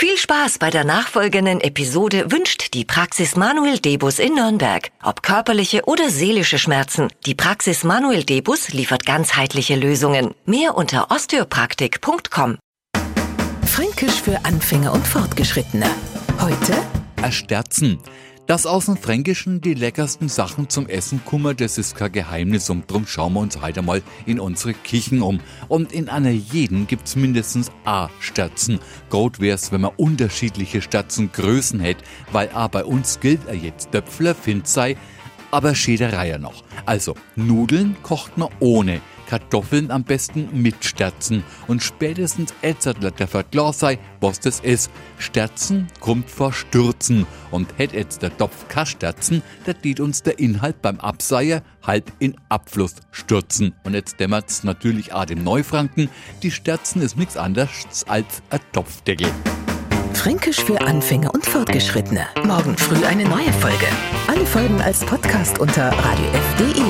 Viel Spaß bei der nachfolgenden Episode wünscht die Praxis Manuel Debus in Nürnberg. Ob körperliche oder seelische Schmerzen, die Praxis Manuel Debus liefert ganzheitliche Lösungen. Mehr unter osteopraktik.com. Fränkisch für Anfänger und Fortgeschrittene. Heute Ersterzen. Dass aus dem Fränkischen die leckersten Sachen zum Essen kummer, das ist kein Geheimnis und drum schauen wir uns heute mal in unsere Küchen um. Und in einer jeden gibt's mindestens A Sterzen. Gut wär's, wenn man unterschiedliche Sterzengrößen hätte, weil A bei uns gilt er jetzt Döpfler, Find sei, aber Schäderei noch. Also, Nudeln kocht man ohne. Kartoffeln am besten mit Sterzen und spätestens ätzertler der klar sei, was das ist. Sterzen kommt vor Stürzen und hätt jetzt der Topf kein Sterzen, da dient uns der Inhalt beim Abseier halb in Abfluss stürzen. Und jetzt dämmert's natürlich auch dem Neufranken, die Sterzen ist nichts anderes als ein Topfdeckel. Fränkisch für Anfänger und Fortgeschrittene. Morgen früh eine neue Folge. Alle Folgen als Podcast unter radiof.de.